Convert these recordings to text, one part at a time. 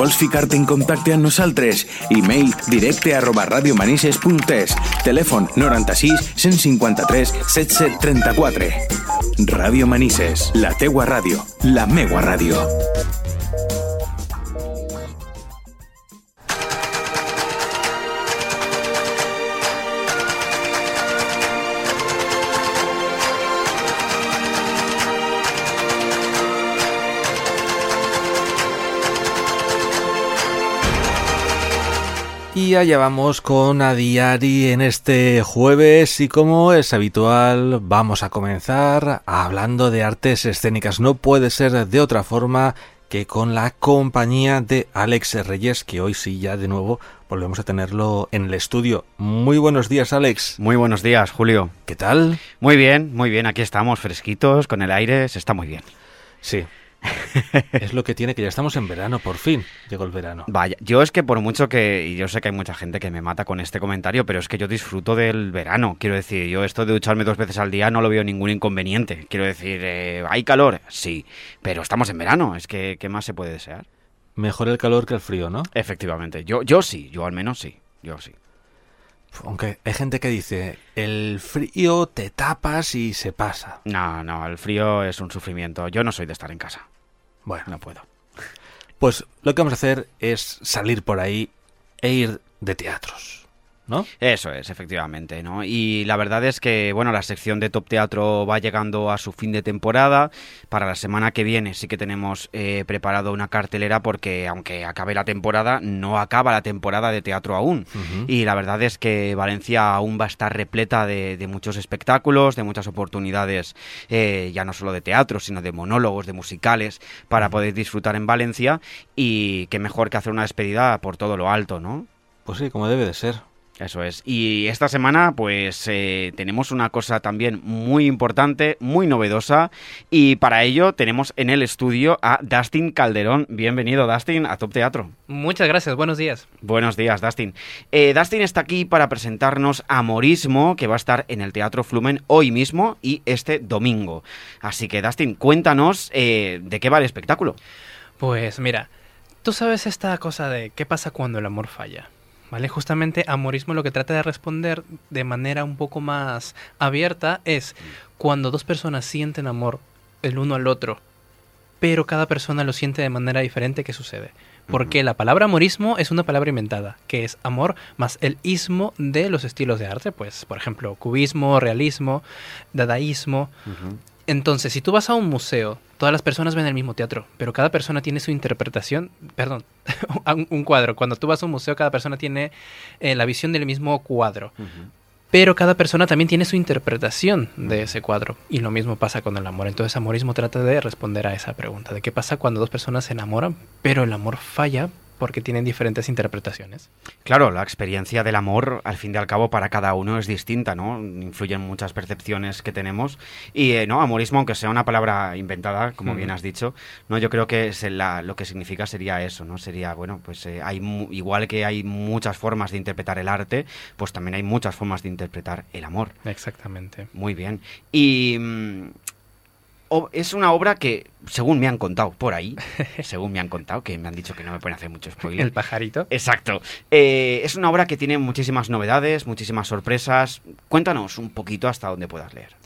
Vols en contacte amb nosaltres? E-mail directe arroba radiomanises.es Telèfon 96 153 7734 Ràdio Manises, la teua ràdio, la meua ràdio. Y allá vamos con Adiari en este jueves y como es habitual vamos a comenzar hablando de artes escénicas. No puede ser de otra forma que con la compañía de Alex Reyes, que hoy sí ya de nuevo volvemos a tenerlo en el estudio. Muy buenos días, Alex. Muy buenos días, Julio. ¿Qué tal? Muy bien, muy bien. Aquí estamos fresquitos, con el aire, se está muy bien. Sí, es lo que tiene que ya estamos en verano, por fin llegó el verano. Vaya, yo es que por mucho que, y yo sé que hay mucha gente que me mata con este comentario, pero es que yo disfruto del verano. Quiero decir, yo esto de ducharme dos veces al día no lo veo ningún inconveniente. Quiero decir, eh, ¿hay calor? Sí, pero estamos en verano, es que ¿qué más se puede desear? Mejor el calor que el frío, ¿no? Efectivamente, yo, yo sí, yo al menos sí, yo sí. Aunque hay gente que dice, el frío te tapas y se pasa. No, no, el frío es un sufrimiento. Yo no soy de estar en casa. Bueno, no puedo. Pues lo que vamos a hacer es salir por ahí e ir de teatros. ¿No? Eso es, efectivamente, ¿no? Y la verdad es que, bueno, la sección de Top Teatro va llegando a su fin de temporada. Para la semana que viene sí que tenemos eh, preparado una cartelera porque, aunque acabe la temporada, no acaba la temporada de teatro aún. Y la verdad es que Valencia aún va a estar repleta de, muchos espectáculos, de muchas oportunidades, eh, ya no solo de teatro, sino de monólogos, de musicales, para poder disfrutar en Valencia. Y qué mejor que hacer una despedida por todo lo alto, ¿no? Pues sí, como debe de ser. Eso es. Y esta semana, pues eh, tenemos una cosa también muy importante, muy novedosa. Y para ello tenemos en el estudio a Dustin Calderón. Bienvenido, Dustin, a Top Teatro. Muchas gracias, buenos días. Buenos días, Dustin. Eh, Dustin está aquí para presentarnos Amorismo, que va a estar en el Teatro Flumen hoy mismo y este domingo. Así que, Dustin, cuéntanos eh, de qué va el espectáculo. Pues mira, tú sabes esta cosa de qué pasa cuando el amor falla. ¿Vale? Justamente amorismo lo que trata de responder de manera un poco más abierta es cuando dos personas sienten amor el uno al otro, pero cada persona lo siente de manera diferente, ¿qué sucede? Porque la palabra amorismo es una palabra inventada, que es amor más el ismo de los estilos de arte, pues por ejemplo, cubismo, realismo, dadaísmo. Entonces, si tú vas a un museo, todas las personas ven el mismo teatro, pero cada persona tiene su interpretación, perdón, un cuadro. Cuando tú vas a un museo, cada persona tiene eh, la visión del mismo cuadro. Pero cada persona también tiene su interpretación de ese cuadro. Y lo mismo pasa con el amor. Entonces, amorismo trata de responder a esa pregunta, de qué pasa cuando dos personas se enamoran, pero el amor falla porque tienen diferentes interpretaciones. Claro, la experiencia del amor, al fin y al cabo, para cada uno es distinta, ¿no? Influyen muchas percepciones que tenemos. Y, eh, ¿no? Amorismo, aunque sea una palabra inventada, como bien has dicho, ¿no? Yo creo que lo que significa sería eso, ¿no? Sería, bueno, pues eh, hay igual que hay muchas formas de interpretar el arte, pues también hay muchas formas de interpretar el amor. Exactamente. Muy bien. Y... Mm, es una obra que, según me han contado por ahí, según me han contado, que me han dicho que no me pueden hacer mucho spoiler. El pajarito. Exacto. Eh, es una obra que tiene muchísimas novedades, muchísimas sorpresas. Cuéntanos un poquito hasta dónde puedas leer.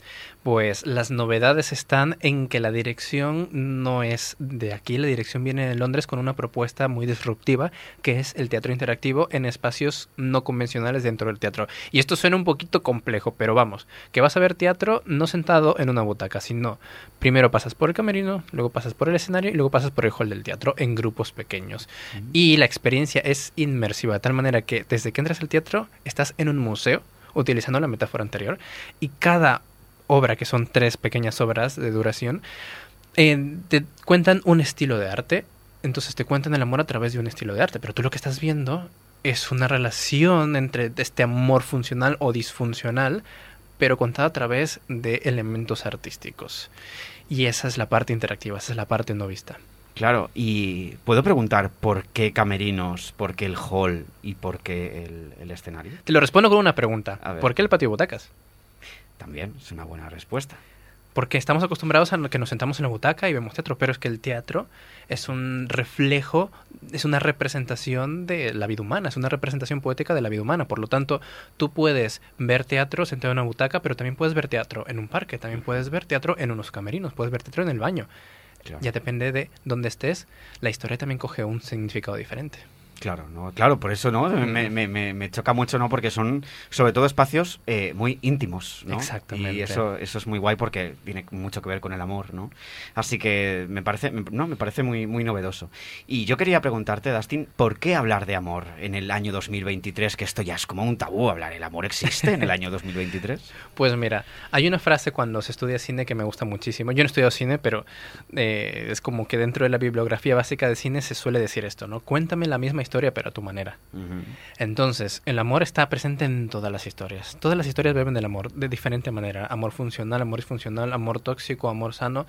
Pues las novedades están en que la dirección no es de aquí, la dirección viene de Londres con una propuesta muy disruptiva, que es el teatro interactivo en espacios no convencionales dentro del teatro. Y esto suena un poquito complejo, pero vamos, que vas a ver teatro no sentado en una butaca, sino primero pasas por el camerino, luego pasas por el escenario y luego pasas por el hall del teatro en grupos pequeños. Y la experiencia es inmersiva, de tal manera que desde que entras al teatro estás en un museo, utilizando la metáfora anterior, y cada obra, que son tres pequeñas obras de duración, eh, te cuentan un estilo de arte. Entonces te cuentan el amor a través de un estilo de arte, pero tú lo que estás viendo es una relación entre este amor funcional o disfuncional, pero contada a través de elementos artísticos. Y esa es la parte interactiva, esa es la parte no vista. Claro, y puedo preguntar por qué camerinos, por qué el hall y por qué el, escenario. Te lo respondo con una pregunta. ¿Por qué el patio butacas? También es una buena respuesta. Porque estamos acostumbrados a que nos sentamos en la butaca y vemos teatro, pero es que el teatro es un reflejo, es una representación de la vida humana, es una representación poética de la vida humana. Por lo tanto, tú puedes ver teatro sentado en una butaca, pero también puedes ver teatro en un parque, también puedes ver teatro en unos camerinos, puedes ver teatro en el baño. Ya depende de dónde estés, la historia también coge un significado diferente. Claro, no, claro, por eso no me, me, me, choca mucho, ¿no? Porque son sobre todo espacios eh, muy íntimos, ¿no? Exactamente. Y eso, eso es muy guay porque tiene mucho que ver con el amor, ¿no? Así que me parece, no, me parece muy, muy novedoso. Y yo quería preguntarte, Dustin, ¿por qué hablar de amor en el año 2023? Que esto ya es como un tabú hablar. ¿El amor existe en el año 2023? Pues mira, hay una frase cuando se estudia cine que me gusta muchísimo. Yo no he estudiado cine, pero eh, es como que dentro de la bibliografía básica de cine se suele decir esto, ¿no? Cuéntame la misma historia, pero a tu manera. Entonces, el amor está presente en todas las historias. Todas las historias beben del amor de diferente manera. Amor funcional, amor disfuncional, amor tóxico, amor sano.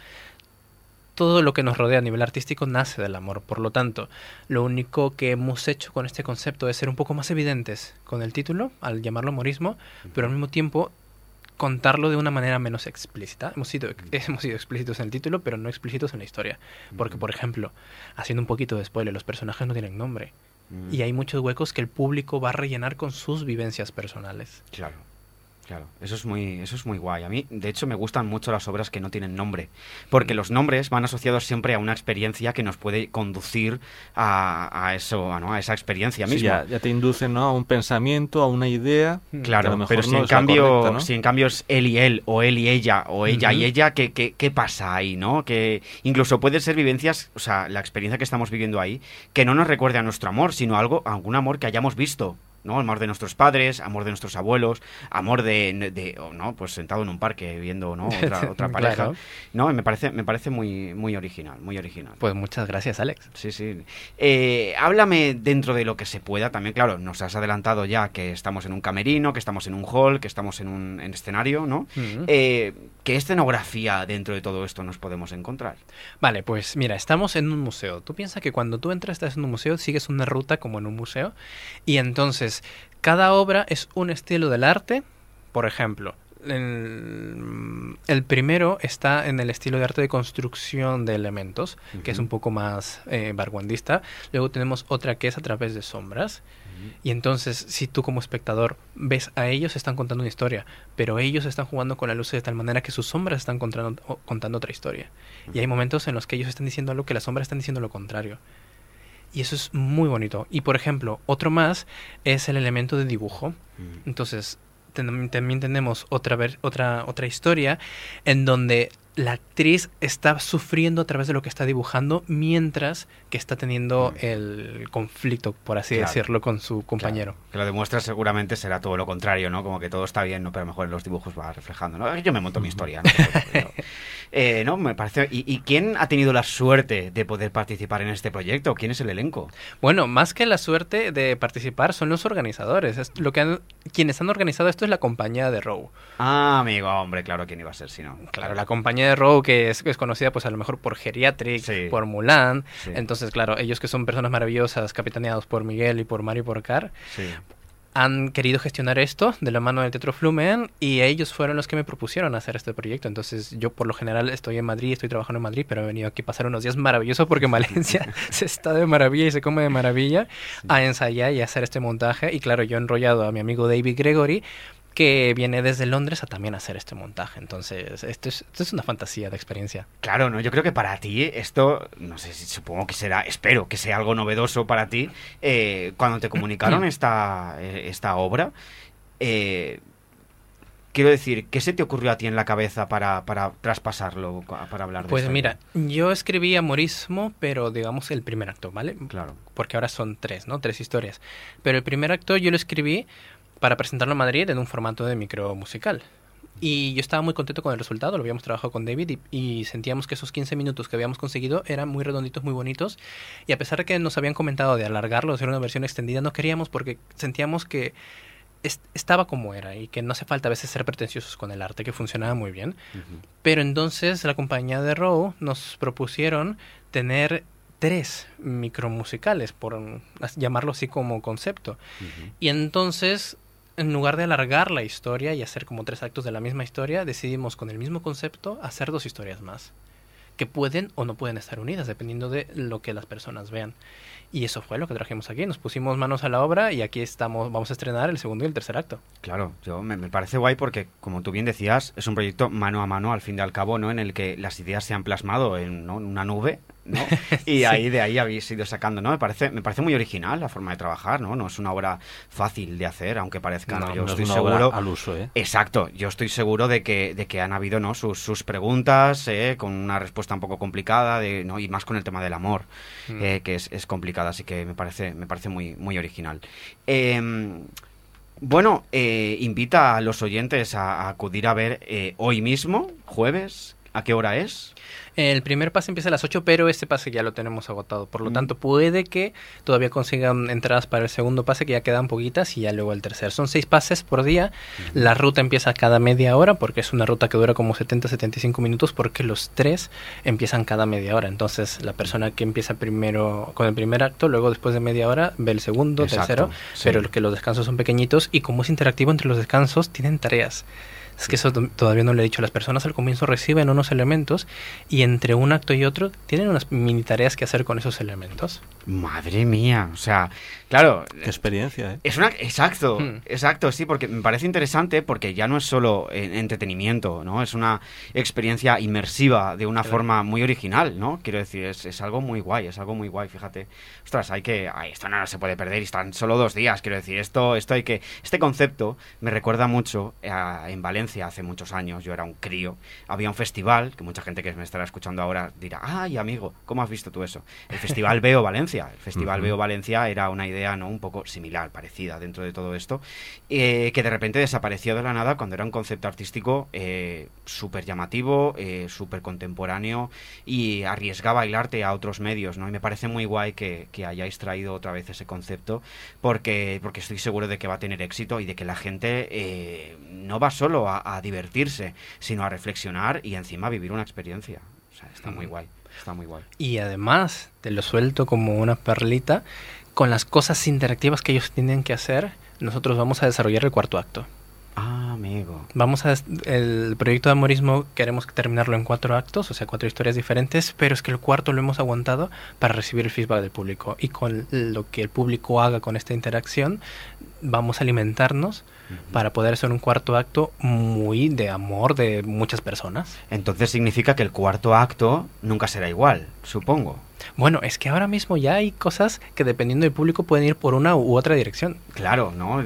Todo lo que nos rodea a nivel artístico nace del amor. Por lo tanto, lo único que hemos hecho con este concepto es ser un poco más evidentes con el título, al llamarlo amorismo, pero al mismo tiempo contarlo de una manera menos explícita. Hemos sido, hemos sido explícitos en el título, pero no explícitos en la historia. Porque, por ejemplo, haciendo un poquito de spoiler, los personajes no tienen nombre. Y hay muchos huecos que el público va a rellenar con sus vivencias personales. Claro. Claro, eso es muy, eso es muy guay. A mí, de hecho, me gustan mucho las obras que no tienen nombre, porque los nombres van asociados siempre a una experiencia que nos puede conducir a, eso, a, ¿no? a esa experiencia misma. ya, te inducen ¿no? a un pensamiento, a una idea. Mm. Claro, pero si en cambio, si en cambio es él y él, o él y ella, o ella y ella, ¿qué, qué, qué pasa ahí, no? Que incluso puede ser vivencias, o sea, la experiencia que estamos viviendo ahí, que no nos recuerde a nuestro amor, sino algo, algún amor que hayamos visto ¿no? Amor de nuestros padres, amor de nuestros abuelos, amor de, de ¿no? Pues sentado en un parque viendo, ¿no? Otra, otra pareja. No, me parece, me parece muy, muy original, muy original. Pues muchas gracias, Alex. Sí, sí. Eh, háblame dentro de lo que se pueda. También, claro, nos has adelantado ya que estamos en un camerino, que estamos en un hall, que estamos en un escenario, ¿no? Eh, ¿Qué escenografía dentro de todo esto nos podemos encontrar? Vale, pues mira, estamos en un museo. Tú piensas que cuando tú entras estás en un museo, sigues una ruta como en un museo y entonces cada obra es un estilo del arte. Por ejemplo, el, primero está en el estilo de arte de construcción de elementos, que es un poco más eh, barguandista. Luego tenemos otra que es a través de sombras. Y entonces, si tú como espectador ves a ellos, están contando una historia, pero ellos están jugando con la luz de tal manera que sus sombras están contando, contando otra historia. Y hay momentos en los que ellos están diciendo algo que las sombras están diciendo lo contrario. Y eso es muy bonito. Y por ejemplo, otro más es el elemento de dibujo. Mm. Entonces, también tenemos otra, otra, otra historia en donde la actriz está sufriendo a través de lo que está dibujando mientras que está teniendo mm. el conflicto, por así decirlo, con su compañero. Que lo demuestra seguramente será todo lo contrario, ¿no? Como que todo está bien, ¿no? Pero mejor en los dibujos va reflejando, ¿no? Yo me monto mi historia, ¿no? Eh, no, me parece... ¿Y, quién ha tenido la suerte de poder participar en este proyecto? ¿Quién es el elenco? Bueno, más que la suerte de participar son los organizadores. Es lo que quienes han organizado esto es la compañía de Row. Ah, amigo, hombre, claro, ¿quién iba a ser si no? Claro, la compañía de Row, que es, es conocida pues a lo mejor por Geriatric, por Mulan. Entonces, claro, ellos que son personas maravillosas, capitaneados por Miguel y por Mario Porcar, han querido gestionar esto de la mano del Teatro Flumen y ellos fueron los que me propusieron hacer este proyecto. Entonces yo por lo general estoy en Madrid, estoy trabajando en Madrid, pero he venido aquí a pasar unos días maravillosos porque en Valencia se está de maravilla y se come de maravilla a ensayar y hacer este montaje. Y claro, yo he enrollado a mi amigo David Gregory que viene desde Londres a también hacer este montaje. Entonces, esto es, esto es una fantasía de experiencia. Claro, no, yo creo que para ti esto, no sé si supongo que será, espero que sea algo novedoso para ti. Eh, cuando te comunicaron esta, eh, esta obra, eh, quiero decir, ¿qué se te ocurrió a ti en la cabeza para, para traspasarlo, para hablar de Pues mira, yo escribí Amorismo, pero digamos el primer acto, ¿vale? Claro. Porque ahora son tres, ¿no? Tres historias. Pero el primer acto yo lo escribí para presentarlo en Madrid en un formato de micro musical. Y yo estaba muy contento con el resultado, lo habíamos trabajado con David y, sentíamos que esos 15 minutos que habíamos conseguido eran muy redonditos, muy bonitos. Y a pesar de que nos habían comentado de alargarlo, de hacer una versión extendida, no queríamos porque sentíamos que estaba como era y que no hace falta a veces ser pretenciosos con el arte, que funcionaba muy bien. Pero entonces la compañía de Row nos propusieron tener tres micromusicales, por llamarlo así como concepto. Y entonces en lugar de alargar la historia y hacer como tres actos de la misma historia, decidimos con el mismo concepto hacer dos historias más, que pueden o no pueden estar unidas, dependiendo de lo que las personas vean. Y eso fue lo que trajimos aquí. Nos pusimos manos a la obra y aquí estamos, vamos a estrenar el segundo y el tercer acto. Claro, yo me, parece guay porque, como tú bien decías, es un proyecto mano a mano al fin y al cabo, ¿no? En el que las ideas se han plasmado en una nube Y ahí de ahí habéis ido sacando, ¿no? Me parece, me parece muy original la forma de trabajar, ¿no? No es una obra fácil de hacer, aunque parezca, no, yo no estoy es una seguro. Obra al uso, ¿eh? Exacto, yo estoy seguro de que, de que han habido, ¿no? Sus, sus preguntas, ¿eh? con una respuesta un poco complicada, de, ¿no? Y más con el tema del amor, mm. eh, que es, es complicada, así que me parece, me parece muy, muy original. Eh, bueno, eh, invita a los oyentes a, a acudir a ver eh, hoy mismo, jueves, ¿a qué hora es? El primer pase empieza a las 8, pero este pase ya lo tenemos agotado. Por lo mm. tanto, puede que todavía consigan entradas para el segundo pase, que ya quedan poquitas, y ya luego el tercer. Son seis pases por día. La ruta empieza cada media hora, porque es una ruta que dura como 70-75 minutos, porque los tres empiezan cada media hora. Entonces, la persona que empieza primero con el primer acto, luego después de media hora, ve el segundo, tercero, pero que los descansos son pequeñitos, y como es interactivo entre los descansos, tienen tareas. Es que eso todavía no le he dicho. Las personas al comienzo reciben unos elementos y entre un acto y otro tienen unas mini tareas que hacer con esos elementos. Madre mía, o sea, claro. Qué experiencia, ¿eh? Es una, exacto, hmm. exacto, sí, porque me parece interesante porque ya no es solo entretenimiento, ¿no? Es una experiencia inmersiva de una forma muy original, ¿no? Quiero decir, es, algo muy guay, es algo muy guay, fíjate. Ostras, hay que, ay, esto no se puede perder y están solo dos días, quiero decir, esto, esto hay que, este concepto me recuerda mucho en Valencia hace muchos años, yo era un crío, había un festival, que mucha gente que me estará escuchando ahora dirá, ay, amigo, ¿cómo has visto tú eso? El Festival Veo Valencia el Festival Veo Valencia era una idea no un poco similar, parecida dentro de todo esto, eh, que de repente desapareció de la nada cuando era un concepto artístico eh, súper llamativo, eh, súper contemporáneo y arriesgaba el arte a otros medios, ¿no? Y me parece muy guay que, hayáis traído otra vez ese concepto porque, porque estoy seguro de que va a tener éxito y de que la gente no va solo a, divertirse, sino a reflexionar y encima vivir una experiencia. O sea, está muy guay. Está muy guay. Y además, te lo suelto como una perlita, con las cosas interactivas que ellos tienen que hacer, nosotros vamos a desarrollar el cuarto acto. Ah, amigo. Vamos a el proyecto de amorismo queremos terminarlo en cuatro actos, o sea, cuatro historias diferentes, pero es que el cuarto lo hemos aguantado para recibir el feedback del público y con lo que el público haga con esta interacción vamos a alimentarnos para poder hacer un cuarto acto muy de amor de muchas personas. Entonces significa que el cuarto acto nunca será igual, supongo. Bueno, es que ahora mismo ya hay cosas que dependiendo del público pueden ir por una u otra dirección. Claro, ¿no?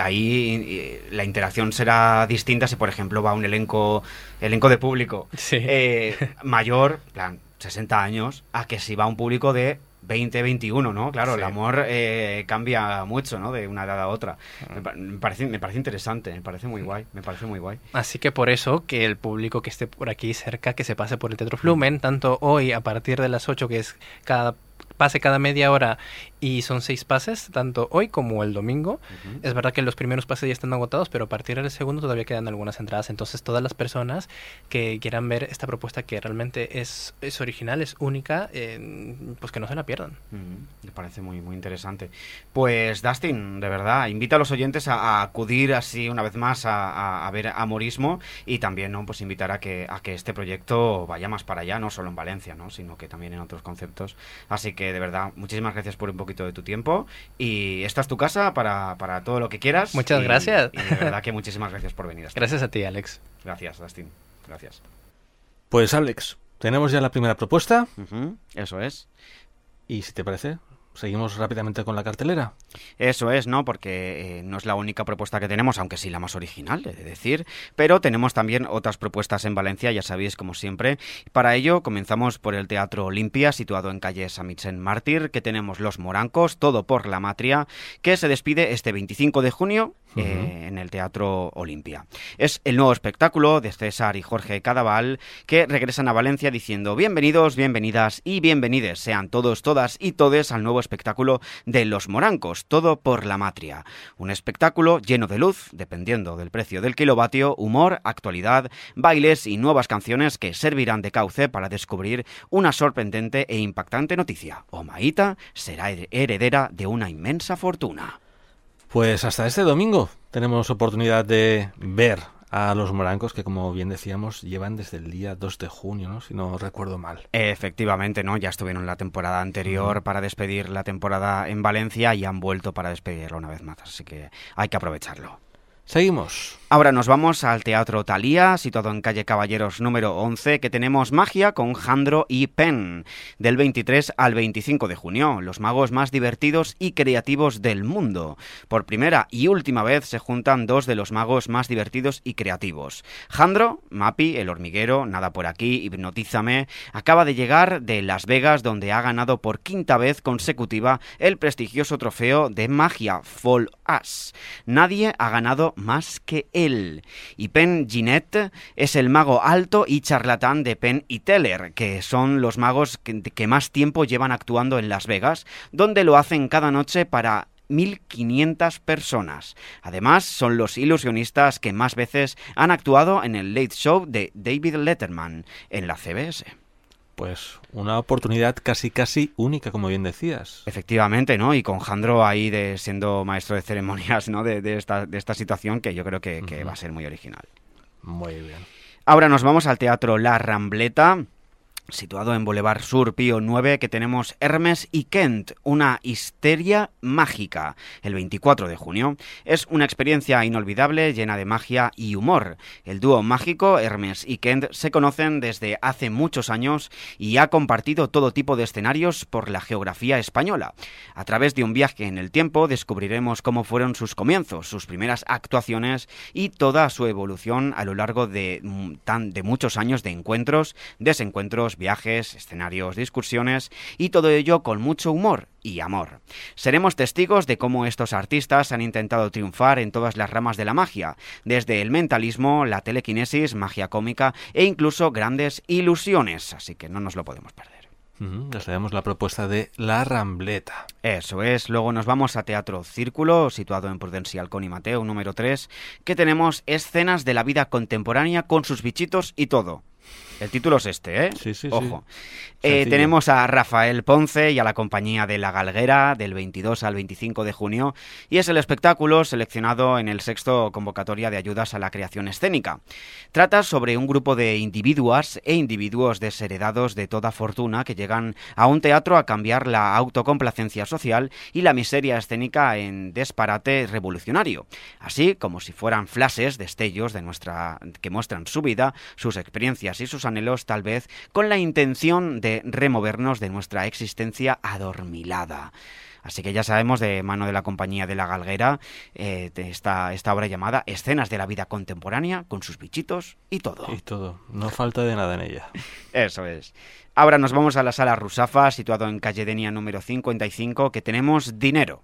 ahí eh, la interacción será distinta si, por ejemplo, va un elenco, elenco de público eh, mayor, plan 60 años, a que si va un público de 2021, ¿no? Claro, el amor eh, cambia mucho, ¿no? De una edad a otra. Ah. Me, parece, me parece interesante, me parece muy guay, me parece muy guay. Así que por eso que el público que esté por aquí cerca, que se pase por el Teatro Flumen, tanto hoy a partir de las 8, que es cada pase cada media hora y son seis pases, tanto hoy como el domingo. Es verdad que los primeros pases ya están agotados, pero a partir del segundo todavía quedan algunas entradas. Entonces, todas las personas que quieran ver esta propuesta que realmente es, es original, es única, eh, pues que no se la pierdan. Me parece muy, muy interesante. Pues, Dustin, de verdad, invita a los oyentes a, acudir así una vez más a, a, ver Amorismo y también, ¿no? Pues invitar a que, a que este proyecto vaya más para allá, no solo en Valencia, ¿no? Sino que también en otros conceptos. Así que de verdad, muchísimas gracias por un poquito de tu tiempo. Y esta es tu casa para, para todo lo que quieras. Muchas gracias. Y de verdad que muchísimas gracias por venir. gracias a ti, Alex. Gracias, Dustin. Gracias. Pues, Alex, tenemos ya la primera propuesta. eso es. Y si te parece, seguimos rápidamente con la cartelera. Eso es, ¿no? Porque eh, no es la única propuesta que tenemos, aunque sí la más original, he de decir. Pero tenemos también otras propuestas en Valencia, ya sabéis, como siempre. Para ello, comenzamos por el Teatro Olimpia, situado en calle Samitzen Mártir, que tenemos Los Morancos, Todo por la Matria, que se despide este 25 de junio eh, en el Teatro Olimpia. Es el nuevo espectáculo de César y Jorge Cadaval, que regresan a Valencia diciendo bienvenidos, bienvenidas y bienvenides sean todos, todas y todes al nuevo espectáculo de Los Morancos, todo por la matria. Un espectáculo lleno de luz, dependiendo del precio del kilovatio, humor, actualidad, bailes y nuevas canciones que servirán de cauce para descubrir una sorprendente e impactante noticia. Omaita será heredera de una inmensa fortuna. Pues hasta este domingo tenemos oportunidad de ver a los morancos que, como bien decíamos, llevan desde el día 2 de junio, ¿no? si no recuerdo mal. Efectivamente, ¿no? Ya estuvieron la temporada anterior para despedir la temporada en Valencia y han vuelto para despedirla una vez más, así que hay que aprovecharlo. Seguimos. Ahora nos vamos al Teatro Talía, situado en calle Caballeros número 11, que tenemos magia con Jandro y Pen, del 23 al 25 de junio, los magos más divertidos y creativos del mundo. Por primera y última vez se juntan dos de los magos más divertidos y creativos. Jandro, Mapi, el hormiguero, Nada por aquí, Hipnotízame, acaba de llegar de Las Vegas, donde ha ganado por quinta vez consecutiva el prestigioso trofeo de magia Fall Us. Nadie ha ganado más que él. Y Penn Ginette es el mago alto y charlatán de Penn y Teller, que son los magos que, que más tiempo llevan actuando en Las Vegas, donde lo hacen cada noche para 1.500 personas. Además, son los ilusionistas que más veces han actuado en el Late Show de David Letterman en la CBS pues una oportunidad casi casi única, como bien decías. Efectivamente, ¿no? Y con Jandro ahí de siendo maestro de ceremonias, ¿no? De, esta, de esta, situación que yo creo que, que va a ser muy original. Muy bien. Ahora nos vamos al Teatro La Rambleta situado en Boulevard Sur Pío 9, que tenemos Hermes y Kent, una histeria mágica, el 24 de junio. Es una experiencia inolvidable, llena de magia y humor. El dúo mágico, Hermes y Kent, se conocen desde hace muchos años y ha compartido todo tipo de escenarios por la geografía española. A través de un viaje en el tiempo descubriremos cómo fueron sus comienzos, sus primeras actuaciones y toda su evolución a lo largo de, mm, de muchos años de encuentros, desencuentros, viajes, escenarios, discusiones y todo ello con mucho humor y amor. Seremos testigos de cómo estos artistas han intentado triunfar en todas las ramas de la magia, desde el mentalismo, la telequinesis, magia cómica e incluso grandes ilusiones, así que no nos lo podemos perder. Ya sabemos la propuesta de La Rambleta. Eso es. Luego nos vamos a Teatro Círculo, situado en Prudencial con y Mateo, número 3, que tenemos escenas de la vida contemporánea con sus bichitos y todo. El título es este, ¿eh? Sí, sí, Ojo. Eh, tenemos a Rafael Ponce y a la compañía de La Galguera del 22 al 25 de junio y es el espectáculo seleccionado en el sexto convocatoria de ayudas a la creación escénica. Trata sobre un grupo de individuos e individuos desheredados de toda fortuna que llegan a un teatro a cambiar la autocomplacencia social y la miseria escénica en disparate revolucionario, así como si fueran flashes, destellos de nuestra que muestran su vida, sus experiencias y sus anhelos tal vez con la intención de removernos de nuestra existencia adormilada. Así que ya sabemos de mano de la compañía de la Galguera eh, esta, esta obra llamada Escenas de la vida contemporánea con sus bichitos y todo. Y todo, no falta de nada en ella. Eso es. Ahora nos vamos a la sala Rusafa, situado en calle Denia número 55, que tenemos dinero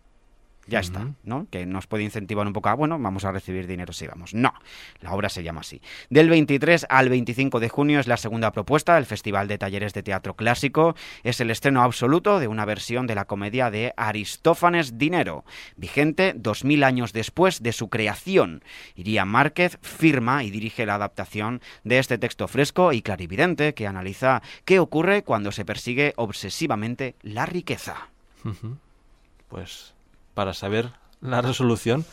ya está, ¿no? Que nos puede incentivar un poco a, bueno, vamos a recibir dinero si vamos. No, la obra se llama así. Del 23 al 25 de junio es la segunda propuesta del Festival de Talleres de Teatro Clásico. Es el estreno absoluto de una versión de la comedia de Aristófanes Dinero, vigente 2000 años después de su creación. Iría Márquez firma y dirige la adaptación de este texto fresco y clarividente que analiza qué ocurre cuando se persigue obsesivamente la riqueza. Pues para saber la resolución,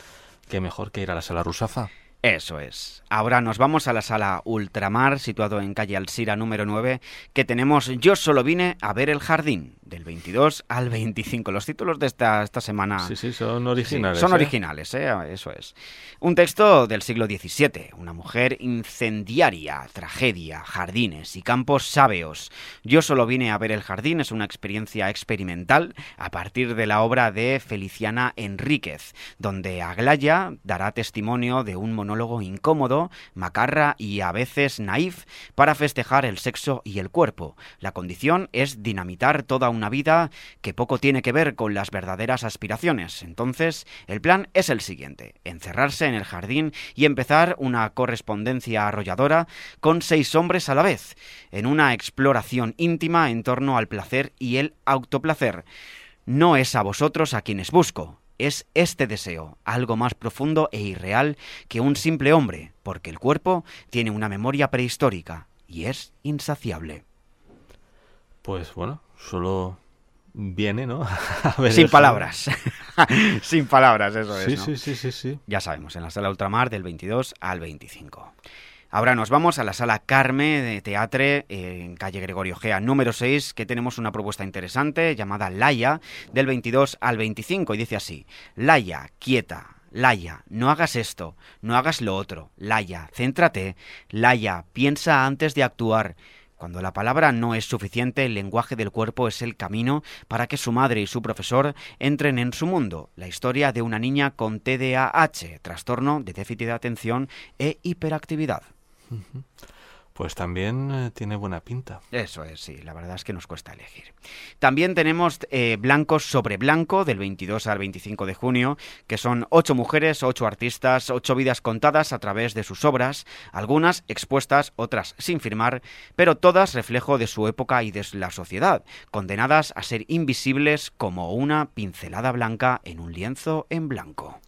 que mejor que ir a la sala Rusafa. Eso es. Ahora nos vamos a la sala Ultramar, situado en calle Alsira número 9, que tenemos Yo solo vine a ver el jardín, del 22 al 25. Los títulos de esta, esta semana... Sí, sí, son originales. son ¿eh? originales, ¿eh? eso es. Un texto del siglo XVII, una mujer incendiaria, tragedia, jardines y campos sábeos. Yo solo vine a ver el jardín, es una experiencia experimental a partir de la obra de Feliciana Enríquez, donde Aglaya dará testimonio de un monólogo incómodo, macarra y a veces naif para festejar el sexo y el cuerpo. La condición es dinamitar toda una vida que poco tiene que ver con las verdaderas aspiraciones. Entonces, el plan es el siguiente, encerrarse en el jardín y empezar una correspondencia arrolladora con seis hombres a la vez, en una exploración íntima en torno al placer y el autoplacer. No es a vosotros a quienes busco, es este deseo, algo más profundo e irreal que un simple hombre, porque el cuerpo tiene una memoria prehistórica y es insaciable. Pues bueno, solo viene, ¿no? Sin palabras. Sin palabras, eso es. Sí, ¿no? sí, sí, sí, sí. Ya sabemos, en la sala Ultramar del 22 al 25. Ahora nos vamos a la sala Carme de Teatre eh, en calle Gregorio Gea número 6, que tenemos una propuesta interesante llamada Laia del 22 al 25 y dice así: Laia, quieta. Laia, no hagas esto, no hagas lo otro. Laia, céntrate. Laia, piensa antes de actuar. Cuando la palabra no es suficiente, el lenguaje del cuerpo es el camino para que su madre y su profesor entren en su mundo. La historia de una niña con TDAH, trastorno de déficit de atención e hiperactividad. Pues también eh, tiene buena pinta. Eso es, sí, la verdad es que nos cuesta elegir. También tenemos eh, Blanco sobre Blanco del 22 al 25 de junio, que son ocho mujeres, ocho artistas, ocho vidas contadas a través de sus obras, algunas expuestas, otras sin firmar, pero todas reflejo de su época y de la sociedad, condenadas a ser invisibles como una pincelada blanca en un lienzo en blanco.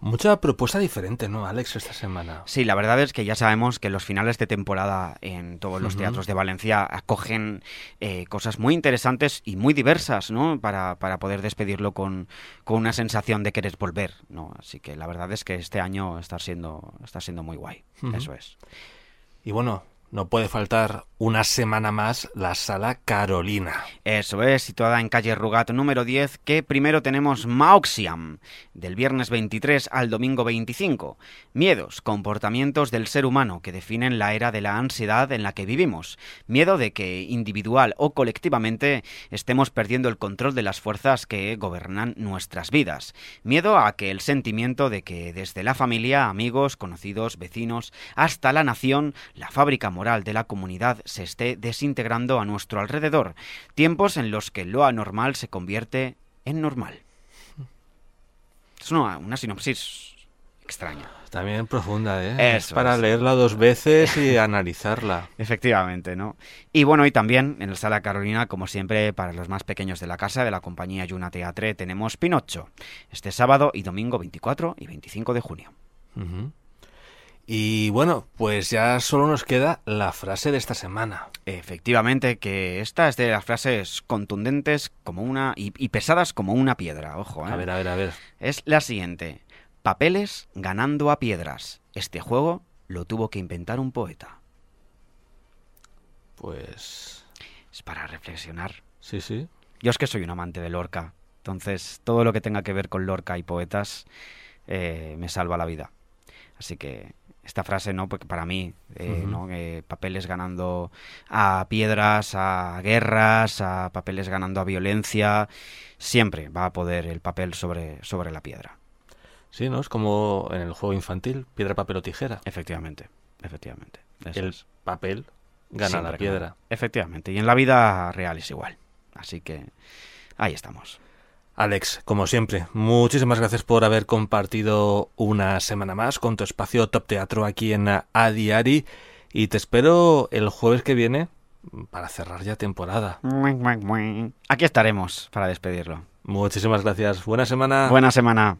Mucha propuesta diferente, ¿no, Alex, esta semana? Sí, la verdad es que ya sabemos que los finales de temporada en todos los teatros de Valencia acogen eh, cosas muy interesantes y muy diversas, ¿no? Para, para poder despedirlo con, con, una sensación de querer volver, ¿no? Así que la verdad es que este año está siendo, está siendo muy guay. Uh -huh. Eso es. Y bueno, no puede faltar una semana más la sala Carolina. Eso es, situada en calle Rugat número 10, que primero tenemos Mauxiam, del viernes 23 al domingo 25. Miedos, comportamientos del ser humano que definen la era de la ansiedad en la que vivimos. Miedo de que individual o colectivamente estemos perdiendo el control de las fuerzas que gobernan nuestras vidas. Miedo a que el sentimiento de que desde la familia, amigos, conocidos, vecinos, hasta la nación, la fábrica moral de la comunidad se esté desintegrando a nuestro alrededor, tiempos en los que lo anormal se convierte en normal. Es una, una sinopsis extraña. También profunda, ¿eh? Eso es para leerla dos veces y analizarla. Efectivamente, ¿no? Y bueno, y también en la Sala Carolina, como siempre, para los más pequeños de la casa, de la compañía Yuna Teatre, tenemos Pinocho, este sábado y domingo 24 y 25 de junio. Uh -huh. Y bueno, pues ya solo nos queda la frase de esta semana. Efectivamente, que esta es de las frases contundentes como una y, y pesadas como una piedra, ojo. ¿eh? A ver, a ver, a ver. Es la siguiente. Papeles ganando a piedras. Este juego lo tuvo que inventar un poeta. Pues... Es para reflexionar. Sí, sí. Yo es que soy un amante de Lorca. Entonces, todo lo que tenga que ver con Lorca y poetas eh, me salva la vida. Así que esta frase, ¿no? Porque para mí, eh, uh -huh. ¿no? Eh, papeles ganando a piedras, a guerras, a papeles ganando a violencia, siempre va a poder el papel sobre, sobre la piedra. Sí, ¿no? Es como en el juego infantil, piedra, papel o tijera. Efectivamente, efectivamente. Eso el es. papel gana siempre la piedra. Gana. Efectivamente, y en la vida real es igual. Así que ahí estamos. Alex, como siempre, muchísimas gracias por haber compartido una semana más con tu espacio Top Teatro aquí en A Diari y te espero el jueves que viene para cerrar ya temporada. Aquí estaremos para despedirlo. Muchísimas gracias. Buena semana. Buena semana.